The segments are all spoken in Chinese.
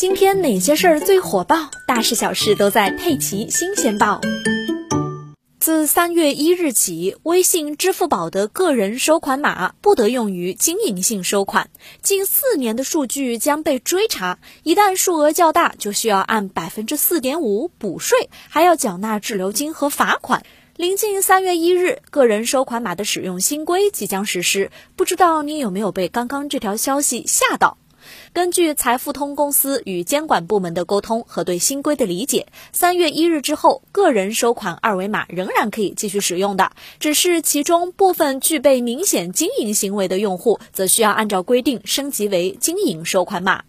今天哪些事儿最火爆？大事小事都在《佩奇新鲜报》。自三月一日起，微信、支付宝的个人收款码不得用于经营性收款。近四年的数据将被追查，一旦数额较大，就需要按百分之四点五补税，还要缴纳滞留金和罚款。临近三月一日，个人收款码的使用新规即将实施，不知道你有没有被刚刚这条消息吓到？根据财付通公司与监管部门的沟通和对新规的理解，三月一日之后，个人收款二维码仍然可以继续使用的，只是其中部分具备明显经营行为的用户，则需要按照规定升级为经营收款码。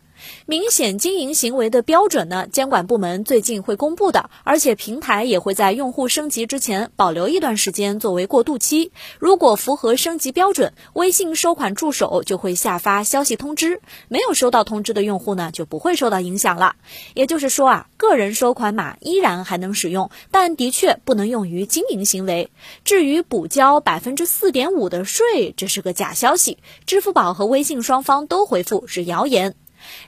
明显经营行为的标准呢？监管部门最近会公布的，而且平台也会在用户升级之前保留一段时间作为过渡期。如果符合升级标准，微信收款助手就会下发消息通知；没有收到通知的用户呢，就不会受到影响了。也就是说啊，个人收款码依然还能使用，但的确不能用于经营行为。至于补交百分之四点五的税，这是个假消息。支付宝和微信双方都回复是谣言。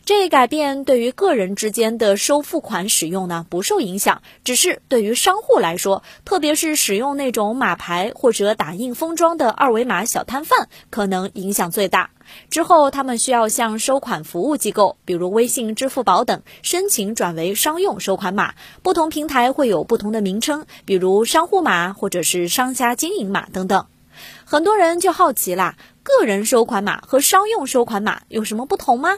这一改变对于个人之间的收付款使用呢不受影响，只是对于商户来说，特别是使用那种码牌或者打印封装的二维码小摊贩，可能影响最大。之后他们需要向收款服务机构，比如微信、支付宝等，申请转为商用收款码。不同平台会有不同的名称，比如商户码或者是商家经营码等等。很多人就好奇啦，个人收款码和商用收款码有什么不同吗？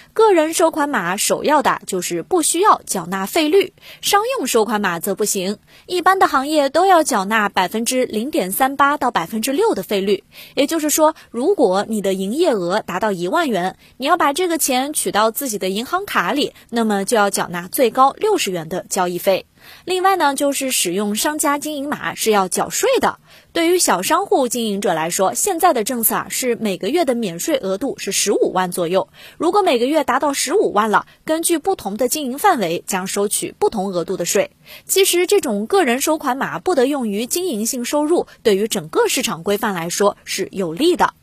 个人收款码首要的就是不需要缴纳费率，商用收款码则不行。一般的行业都要缴纳百分之零点三八到百分之六的费率。也就是说，如果你的营业额达到一万元，你要把这个钱取到自己的银行卡里，那么就要缴纳最高六十元的交易费。另外呢，就是使用商家经营码是要缴税的。对于小商户经营者来说，现在的政策啊是每个月的免税额度是十五万左右。如果每个月达到十五万了，根据不同的经营范围将收取不同额度的税。其实这种个人收款码不得用于经营性收入，对于整个市场规范来说是有利的。